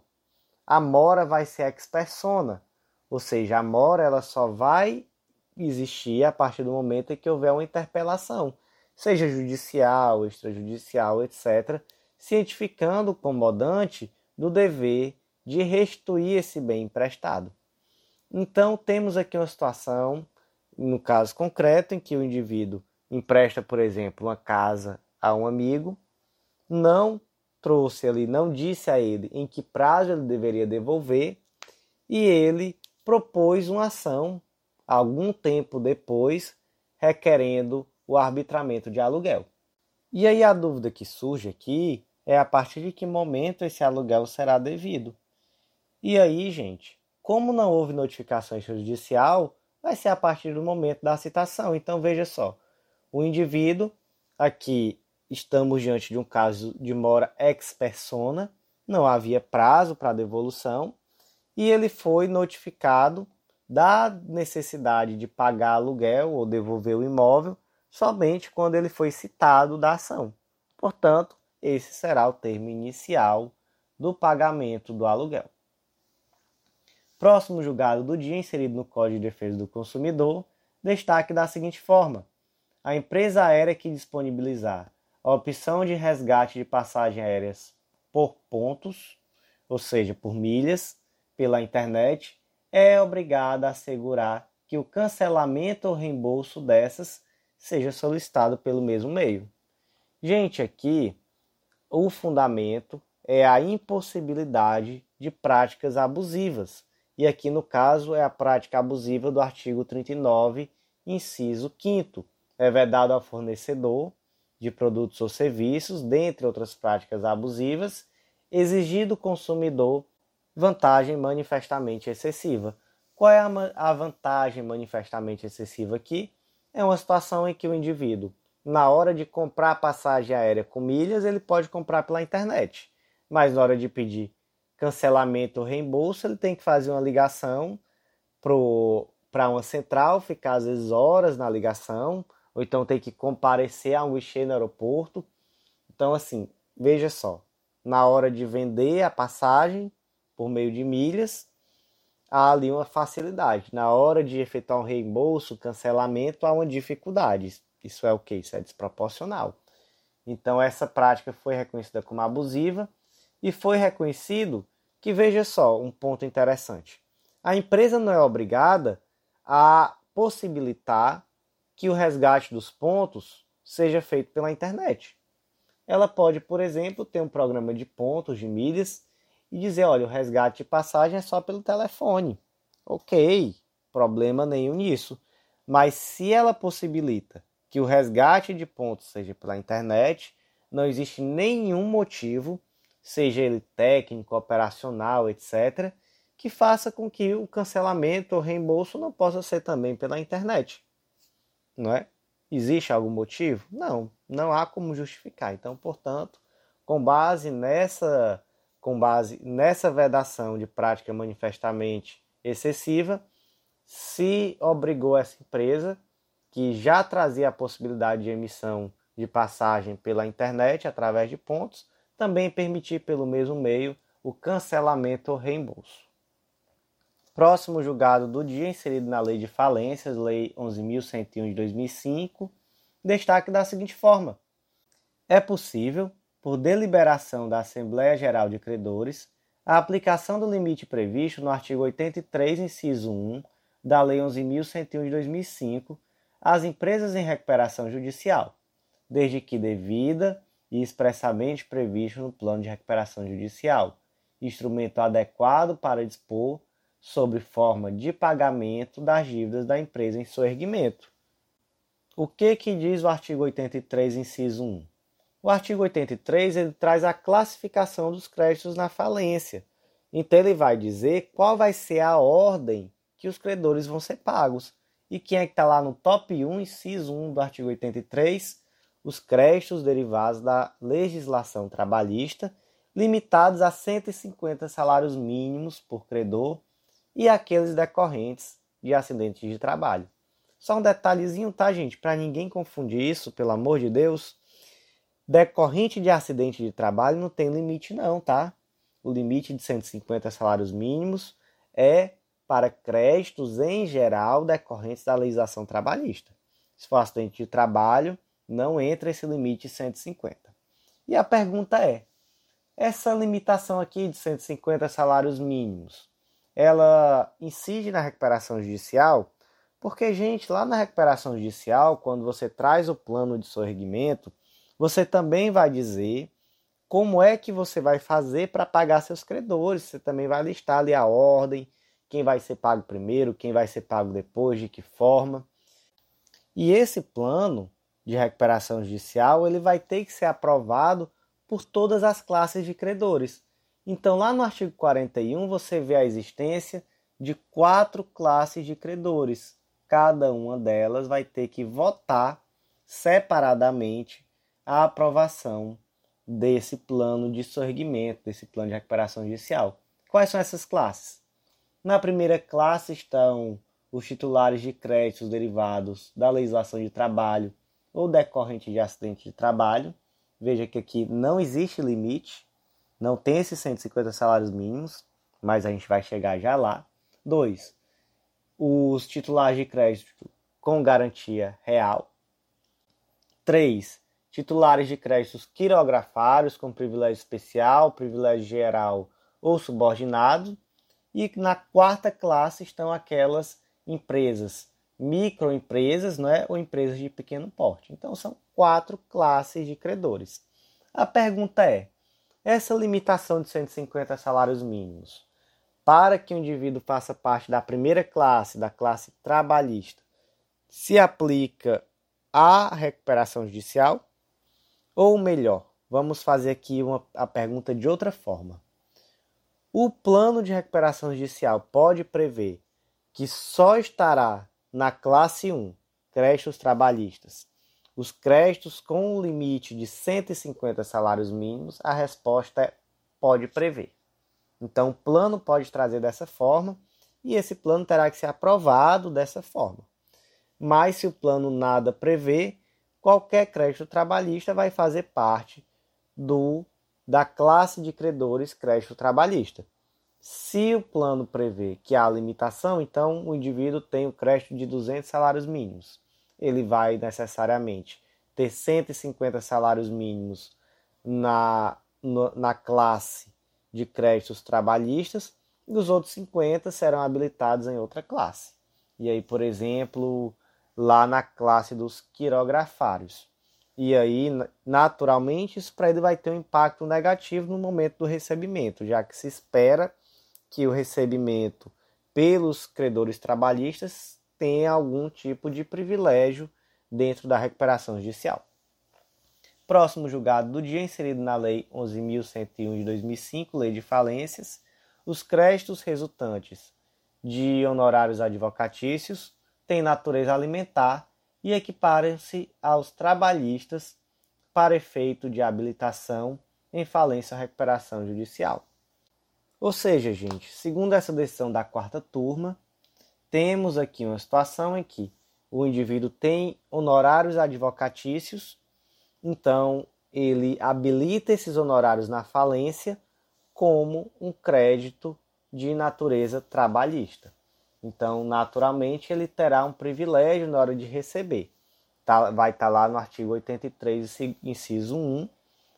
A: a mora vai ser ex persona, ou seja, a mora ela só vai existir a partir do momento em que houver uma interpelação, seja judicial, extrajudicial, etc., cientificando o comodante do dever de restituir esse bem emprestado. Então, temos aqui uma situação, no caso concreto, em que o indivíduo empresta, por exemplo, uma casa a um amigo, não trouxe ali, não disse a ele em que prazo ele deveria devolver, e ele propôs uma ação algum tempo depois, requerendo o arbitramento de aluguel. E aí a dúvida que surge aqui é a partir de que momento esse aluguel será devido. E aí, gente, como não houve notificação judicial, vai ser a partir do momento da citação. Então veja só, o indivíduo aqui estamos diante de um caso de mora ex persona, não havia prazo para devolução e ele foi notificado da necessidade de pagar aluguel ou devolver o imóvel somente quando ele foi citado da ação. Portanto, esse será o termo inicial do pagamento do aluguel. Próximo julgado do dia inserido no Código de Defesa do Consumidor, destaque da seguinte forma: a empresa aérea que disponibilizar a opção de resgate de passagens aéreas por pontos, ou seja, por milhas, pela internet, é obrigada a assegurar que o cancelamento ou reembolso dessas seja solicitado pelo mesmo meio. Gente, aqui o fundamento é a impossibilidade de práticas abusivas. E aqui no caso é a prática abusiva do artigo 39, inciso 5 é vedado ao fornecedor de produtos ou serviços, dentre outras práticas abusivas, exigir do consumidor vantagem manifestamente excessiva. Qual é a vantagem manifestamente excessiva aqui? É uma situação em que o indivíduo na hora de comprar passagem aérea com milhas, ele pode comprar pela internet. Mas na hora de pedir cancelamento ou reembolso, ele tem que fazer uma ligação para uma central, ficar às vezes horas na ligação, ou então tem que comparecer a um guichê no aeroporto. Então, assim, veja só, na hora de vender a passagem por meio de milhas, há ali uma facilidade. Na hora de efetuar um reembolso, cancelamento, há uma dificuldade. Isso é o que? Isso é desproporcional. Então, essa prática foi reconhecida como abusiva e foi reconhecido que, veja só, um ponto interessante. A empresa não é obrigada a possibilitar que o resgate dos pontos seja feito pela internet. Ela pode, por exemplo, ter um programa de pontos, de milhas, e dizer: olha, o resgate de passagem é só pelo telefone. Ok, problema nenhum nisso. Mas se ela possibilita que o resgate de pontos seja pela internet, não existe nenhum motivo, seja ele técnico, operacional, etc., que faça com que o cancelamento ou reembolso não possa ser também pela internet. Não é? Existe algum motivo? Não, não há como justificar. Então, portanto, com base nessa com base nessa vedação de prática manifestamente excessiva, se obrigou essa empresa que já trazia a possibilidade de emissão de passagem pela internet através de pontos, também permitir pelo mesmo meio o cancelamento ou reembolso. Próximo julgado do dia, inserido na Lei de Falências, Lei 11.101 de 2005, destaque da seguinte forma: é possível, por deliberação da Assembleia Geral de Credores, a aplicação do limite previsto no artigo 83, inciso 1 da Lei 11.101 de 2005 às empresas em recuperação judicial, desde que devida e expressamente previsto no plano de recuperação judicial, instrumento adequado para dispor sobre forma de pagamento das dívidas da empresa em seu erguimento. O que que diz o artigo 83, inciso 1? O artigo 83 ele traz a classificação dos créditos na falência. Então ele vai dizer qual vai ser a ordem que os credores vão ser pagos. E quem é que está lá no top 1, inciso 1 do artigo 83? Os créditos derivados da legislação trabalhista, limitados a 150 salários mínimos por credor e aqueles decorrentes de acidentes de trabalho. Só um detalhezinho, tá, gente? Para ninguém confundir isso, pelo amor de Deus. Decorrente de acidente de trabalho não tem limite, não, tá? O limite de 150 salários mínimos é para créditos em geral decorrentes da legislação trabalhista. Se for acidente de trabalho, não entra esse limite de 150. E a pergunta é: essa limitação aqui de 150 salários mínimos, ela incide na recuperação judicial? Porque, gente, lá na recuperação judicial, quando você traz o plano de sorrimento, você também vai dizer como é que você vai fazer para pagar seus credores. Você também vai listar ali a ordem, quem vai ser pago primeiro, quem vai ser pago depois, de que forma. E esse plano de recuperação judicial, ele vai ter que ser aprovado por todas as classes de credores. Então, lá no artigo 41, você vê a existência de quatro classes de credores. Cada uma delas vai ter que votar separadamente a aprovação desse plano de sorrimento, desse plano de recuperação judicial. Quais são essas classes? Na primeira classe estão os titulares de créditos derivados da legislação de trabalho ou decorrente de acidente de trabalho. Veja que aqui não existe limite, não tem esses 150 salários mínimos, mas a gente vai chegar já lá. 2. Os titulares de crédito com garantia real. 3. Titulares de créditos quirografários com privilégio especial, privilégio geral ou subordinado. E na quarta classe estão aquelas empresas microempresas né, ou empresas de pequeno porte. Então são quatro classes de credores. A pergunta é: essa limitação de 150 salários mínimos para que o indivíduo faça parte da primeira classe, da classe trabalhista, se aplica à recuperação judicial? Ou melhor, vamos fazer aqui uma, a pergunta de outra forma. O plano de recuperação judicial pode prever que só estará na classe 1, créditos trabalhistas, os créditos com um limite de 150 salários mínimos, a resposta é pode prever. Então, o plano pode trazer dessa forma e esse plano terá que ser aprovado dessa forma. Mas se o plano nada prevê, qualquer crédito trabalhista vai fazer parte do da classe de credores crédito trabalhista. Se o plano prevê que há limitação, então o indivíduo tem o crédito de 200 salários mínimos. Ele vai necessariamente ter 150 salários mínimos na, na classe de créditos trabalhistas e os outros 50 serão habilitados em outra classe. E aí, por exemplo, lá na classe dos quirografários. E aí, naturalmente, isso para ele vai ter um impacto negativo no momento do recebimento, já que se espera que o recebimento pelos credores trabalhistas tenha algum tipo de privilégio dentro da recuperação judicial. Próximo julgado do dia, inserido na Lei 11.101 de 2005, Lei de Falências, os créditos resultantes de honorários advocatícios têm natureza alimentar e equiparam-se aos trabalhistas para efeito de habilitação em falência ou recuperação judicial. Ou seja, gente, segundo essa decisão da quarta turma, temos aqui uma situação em que o indivíduo tem honorários advocatícios, então ele habilita esses honorários na falência como um crédito de natureza trabalhista. Então, naturalmente, ele terá um privilégio na hora de receber. Tá, vai estar tá lá no artigo 83, inciso 1,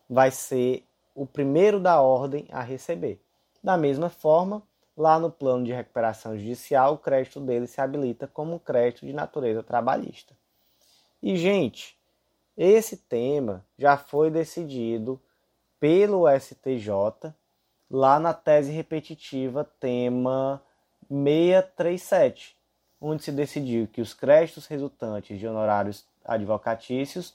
A: vai ser o primeiro da ordem a receber. Da mesma forma, lá no plano de recuperação judicial, o crédito dele se habilita como crédito de natureza trabalhista. E, gente, esse tema já foi decidido pelo STJ lá na tese repetitiva tema 637, onde se decidiu que os créditos resultantes de honorários advocatícios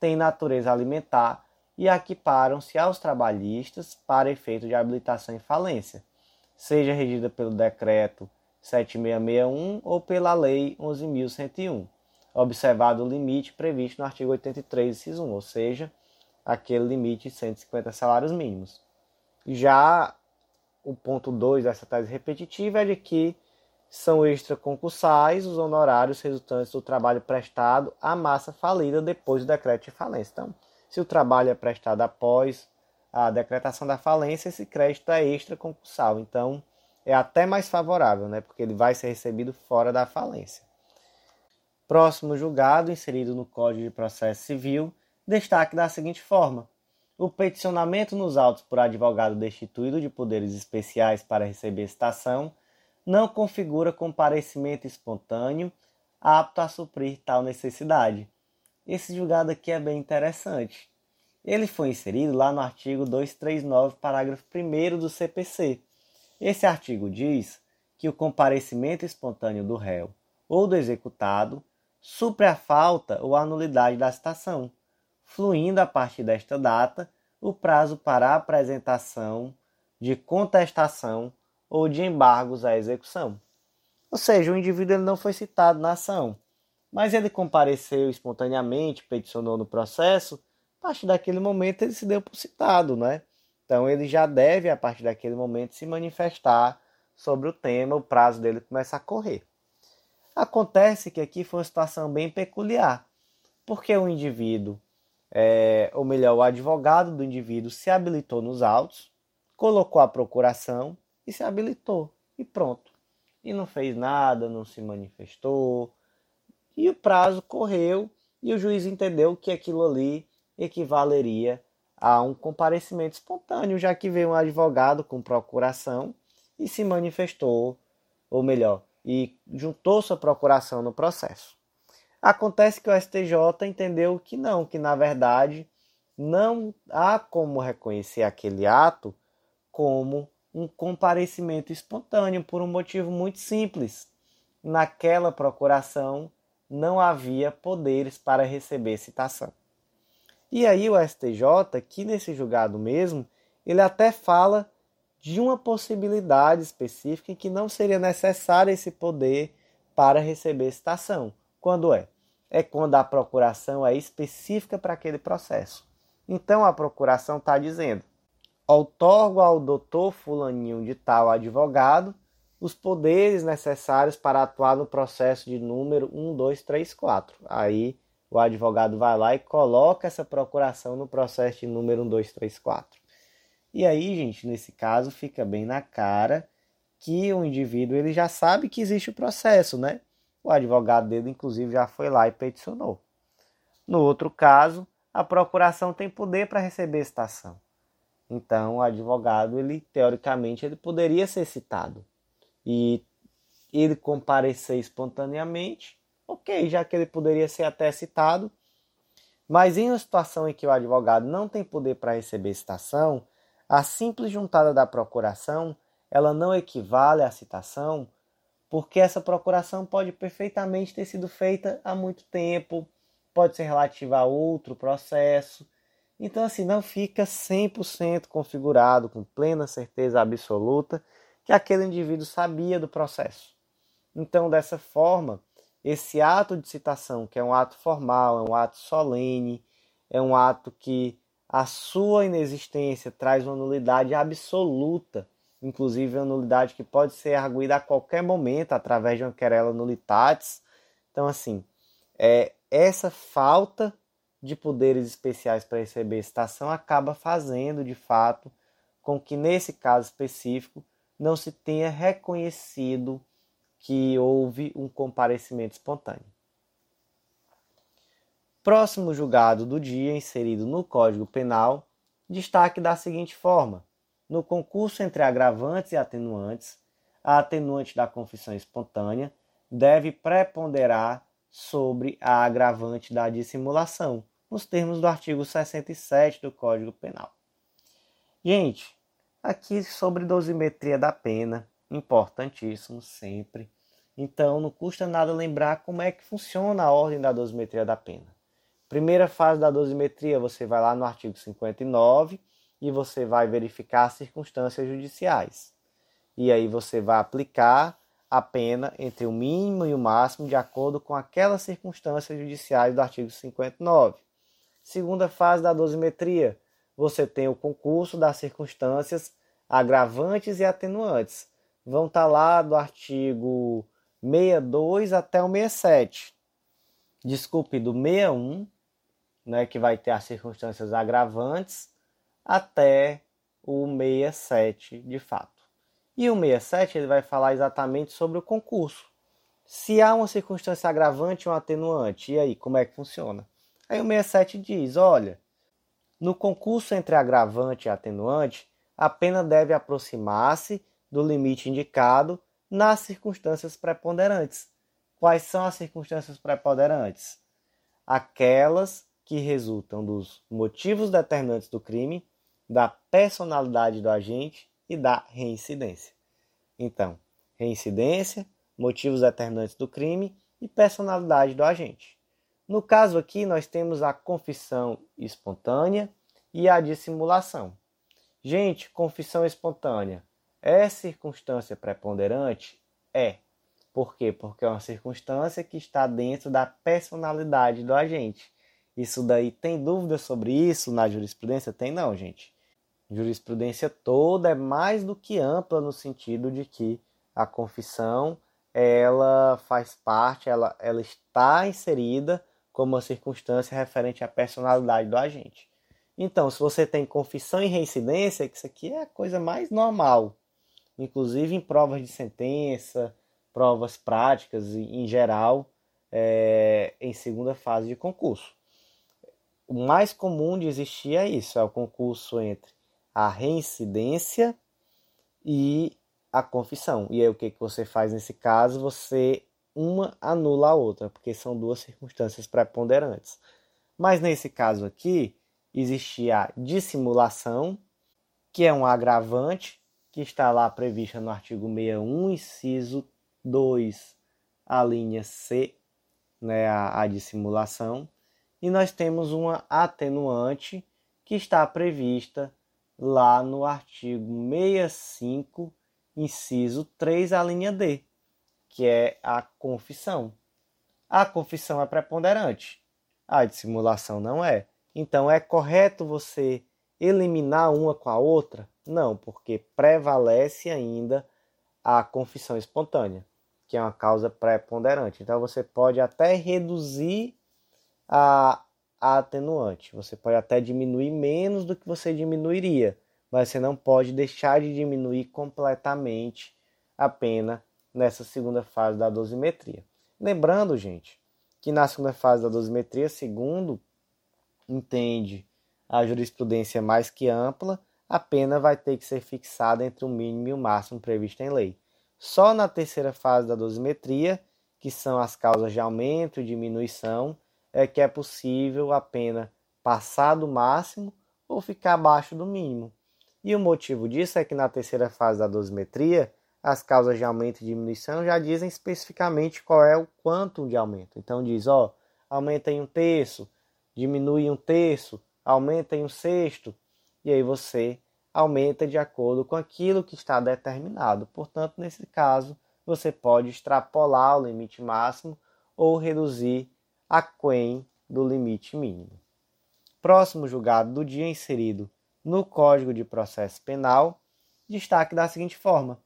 A: têm natureza alimentar e equiparam-se aos trabalhistas para efeito de habilitação em falência, seja regida pelo Decreto 7661 ou pela Lei 11.101, observado o limite previsto no artigo 83, inciso 1, ou seja, aquele limite de 150 salários mínimos. Já o ponto 2 dessa tese repetitiva é de que são extraconcursais os honorários resultantes do trabalho prestado à massa falida depois do decreto de falência. Então, se o trabalho é prestado após a decretação da falência, esse crédito é extra concursal. Então, é até mais favorável, né? porque ele vai ser recebido fora da falência. Próximo julgado, inserido no Código de Processo Civil, destaque da seguinte forma: o peticionamento nos autos por advogado destituído de poderes especiais para receber citação não configura comparecimento espontâneo apto a suprir tal necessidade esse julgado aqui é bem interessante. Ele foi inserido lá no artigo 239, parágrafo 1 do CPC. Esse artigo diz que o comparecimento espontâneo do réu ou do executado supre a falta ou a nulidade da citação, fluindo a partir desta data o prazo para apresentação de contestação ou de embargos à execução. Ou seja, o indivíduo não foi citado na ação, mas ele compareceu espontaneamente, peticionou no processo, a partir daquele momento ele se deu por citado, né? Então ele já deve, a partir daquele momento, se manifestar sobre o tema, o prazo dele começa a correr. Acontece que aqui foi uma situação bem peculiar, porque o indivíduo, é, ou melhor, o advogado do indivíduo se habilitou nos autos, colocou a procuração e se habilitou, e pronto. E não fez nada, não se manifestou, e o prazo correu e o juiz entendeu que aquilo ali equivaleria a um comparecimento espontâneo, já que veio um advogado com procuração e se manifestou, ou melhor, e juntou sua procuração no processo. Acontece que o STJ entendeu que não, que na verdade não há como reconhecer aquele ato como um comparecimento espontâneo por um motivo muito simples. Naquela procuração não havia poderes para receber citação. E aí o STJ, que nesse julgado mesmo, ele até fala de uma possibilidade específica em que não seria necessário esse poder para receber citação. Quando é? é quando a procuração é específica para aquele processo. Então a procuração está dizendo: outorgo ao doutor Fulaninho de tal advogado os poderes necessários para atuar no processo de número 1, 2, 3, 4. Aí o advogado vai lá e coloca essa procuração no processo de número 1, 2, 3, 4. E aí, gente, nesse caso fica bem na cara que o indivíduo ele já sabe que existe o processo, né? O advogado dele, inclusive, já foi lá e peticionou. No outro caso, a procuração tem poder para receber citação. Então, o advogado, ele teoricamente, ele poderia ser citado. E ele comparecer espontaneamente, ok, já que ele poderia ser até citado. Mas em uma situação em que o advogado não tem poder para receber citação, a simples juntada da procuração, ela não equivale à citação, porque essa procuração pode perfeitamente ter sido feita há muito tempo, pode ser relativa a outro processo, então, assim, não fica 100% configurado com plena certeza absoluta que aquele indivíduo sabia do processo. Então, dessa forma, esse ato de citação, que é um ato formal, é um ato solene, é um ato que a sua inexistência traz uma nulidade absoluta, inclusive uma nulidade que pode ser arguída a qualquer momento através de uma querela nulitatis. Então, assim, é, essa falta de poderes especiais para receber citação acaba fazendo, de fato, com que nesse caso específico não se tenha reconhecido que houve um comparecimento espontâneo. Próximo julgado do dia, inserido no Código Penal, destaque da seguinte forma: no concurso entre agravantes e atenuantes, a atenuante da confissão espontânea deve preponderar sobre a agravante da dissimulação, nos termos do artigo 67 do Código Penal. Gente, aqui sobre dosimetria da pena, importantíssimo sempre. Então, não custa nada lembrar como é que funciona a ordem da dosimetria da pena. Primeira fase da dosimetria, você vai lá no artigo 59 e você vai verificar as circunstâncias judiciais. E aí você vai aplicar a pena entre o mínimo e o máximo de acordo com aquelas circunstâncias judiciais do artigo 59. Segunda fase da dosimetria, você tem o concurso das circunstâncias agravantes e atenuantes. Vão estar tá lá do artigo 62 até o 67. Desculpe, do 61, né, que vai ter as circunstâncias agravantes, até o 67, de fato. E o 67 ele vai falar exatamente sobre o concurso. Se há uma circunstância agravante e um atenuante, e aí, como é que funciona? Aí o 67 diz: olha, no concurso entre agravante e atenuante, a pena deve aproximar-se do limite indicado nas circunstâncias preponderantes. Quais são as circunstâncias preponderantes? Aquelas que resultam dos motivos determinantes do crime, da personalidade do agente e da reincidência. Então, reincidência, motivos determinantes do crime e personalidade do agente. No caso aqui, nós temos a confissão espontânea e a dissimulação. Gente, confissão espontânea é circunstância preponderante? É. Por quê? Porque é uma circunstância que está dentro da personalidade do agente. Isso daí tem dúvida sobre isso na jurisprudência? Tem não, gente jurisprudência toda é mais do que ampla no sentido de que a confissão ela faz parte, ela, ela está inserida como uma circunstância referente à personalidade do agente. Então, se você tem confissão e reincidência, que isso aqui é a coisa mais normal, inclusive em provas de sentença, provas práticas em geral, é, em segunda fase de concurso. O mais comum de existir é isso, é o concurso entre a reincidência e a confissão. E aí o que, que você faz nesse caso? Você uma anula a outra, porque são duas circunstâncias preponderantes. Mas nesse caso aqui, existia a dissimulação, que é um agravante, que está lá prevista no artigo 61, inciso 2, a linha C, né, a, a dissimulação. E nós temos uma atenuante que está prevista lá no artigo 65, inciso 3, a linha D, que é a confissão. a confissão é preponderante, a dissimulação não é. Então é correto você eliminar uma com a outra? Não, porque prevalece ainda a confissão espontânea, que é uma causa preponderante. Então você pode até reduzir a, a atenuante, você pode até diminuir menos do que você diminuiria, mas você não pode deixar de diminuir completamente a pena nessa segunda fase da dosimetria. Lembrando, gente, que na segunda fase da dosimetria, segundo entende a jurisprudência mais que ampla, a pena vai ter que ser fixada entre o mínimo e o máximo previsto em lei. Só na terceira fase da dosimetria, que são as causas de aumento e diminuição, é que é possível a pena passar do máximo ou ficar abaixo do mínimo. E o motivo disso é que na terceira fase da dosimetria, as causas de aumento e diminuição já dizem especificamente qual é o quanto de aumento. Então diz, ó, aumenta em um terço, diminui em um terço, aumenta em um sexto, e aí você aumenta de acordo com aquilo que está determinado. Portanto, nesse caso, você pode extrapolar o limite máximo ou reduzir a quem do limite mínimo. Próximo julgado do dia inserido no Código de Processo Penal, destaque da seguinte forma: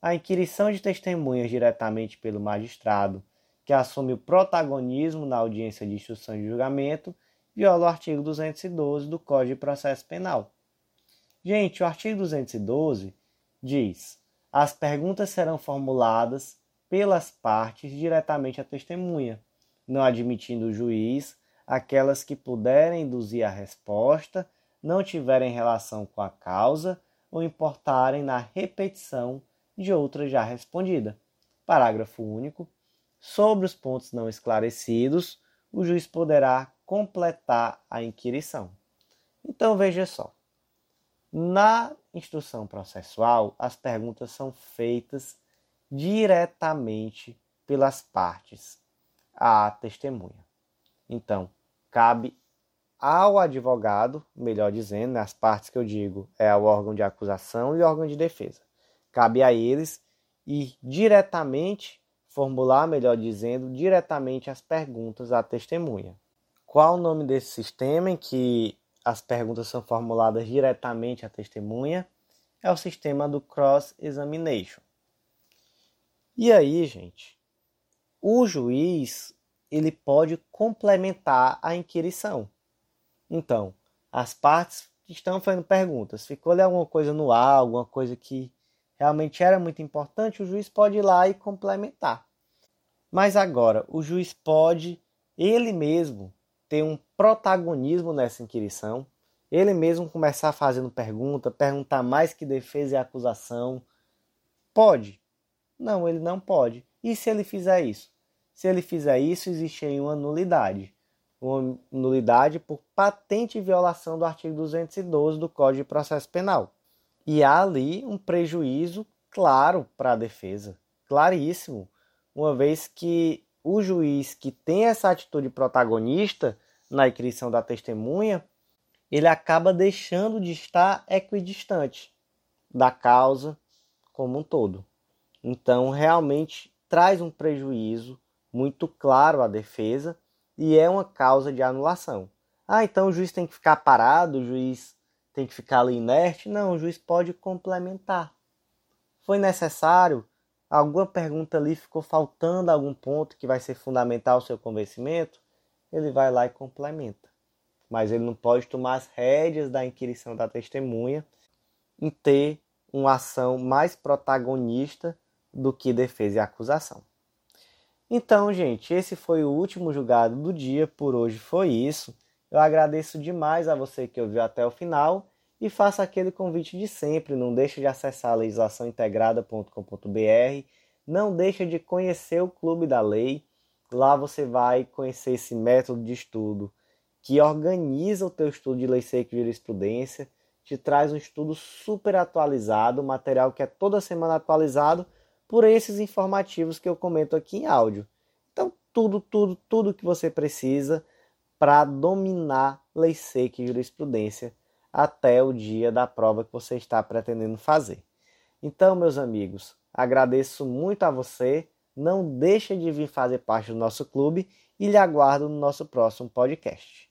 A: a inquirição de testemunhas diretamente pelo magistrado, que assume o protagonismo na audiência de instrução de julgamento, viola o artigo 212 do Código de Processo Penal. Gente, o artigo 212 diz: as perguntas serão formuladas pelas partes diretamente à testemunha, não admitindo o juiz aquelas que puderem induzir a resposta, não tiverem relação com a causa ou importarem na repetição de outra já respondida. Parágrafo único. Sobre os pontos não esclarecidos, o juiz poderá completar a inquirição. Então veja só. Na instrução processual, as perguntas são feitas diretamente pelas partes à testemunha. Então, cabe ao advogado, melhor dizendo, nas partes que eu digo, é o órgão de acusação e órgão de defesa. Cabe a eles ir diretamente, formular, melhor dizendo, diretamente as perguntas à testemunha. Qual o nome desse sistema em que as perguntas são formuladas diretamente à testemunha? É o sistema do cross-examination. E aí, gente, o juiz ele pode complementar a inquirição. Então, as partes estão fazendo perguntas. Ficou ali alguma coisa no ar, alguma coisa que realmente era muito importante, o juiz pode ir lá e complementar. Mas agora, o juiz pode, ele mesmo, ter um protagonismo nessa inquirição, ele mesmo começar fazendo pergunta, perguntar mais que defesa e acusação. Pode? Não, ele não pode. E se ele fizer isso? Se ele fizer isso, existe aí uma nulidade. Uma nulidade por patente violação do artigo 212 do Código de Processo Penal. E há ali um prejuízo claro para a defesa, claríssimo, uma vez que o juiz que tem essa atitude protagonista na inscrição da testemunha, ele acaba deixando de estar equidistante da causa como um todo. Então, realmente traz um prejuízo muito claro à defesa e é uma causa de anulação. Ah, então o juiz tem que ficar parado, o juiz tem que ficar ali inerte. Não, o juiz pode complementar. Foi necessário? Alguma pergunta ali ficou faltando algum ponto que vai ser fundamental ao seu convencimento? Ele vai lá e complementa. Mas ele não pode tomar as rédeas da inquirição da testemunha e ter uma ação mais protagonista do que defesa e acusação. Então, gente, esse foi o último julgado do dia. Por hoje foi isso. Eu agradeço demais a você que ouviu até o final e faça aquele convite de sempre. Não deixe de acessar legislaçãointegrada.com.br. Não deixe de conhecer o Clube da Lei. Lá você vai conhecer esse método de estudo que organiza o teu estudo de lei seca e jurisprudência, te traz um estudo super atualizado, material que é toda semana atualizado por esses informativos que eu comento aqui em áudio. Então, tudo, tudo, tudo que você precisa para dominar lei seca e jurisprudência até o dia da prova que você está pretendendo fazer. Então, meus amigos, agradeço muito a você. Não deixa de vir fazer parte do nosso clube e lhe aguardo no nosso próximo podcast.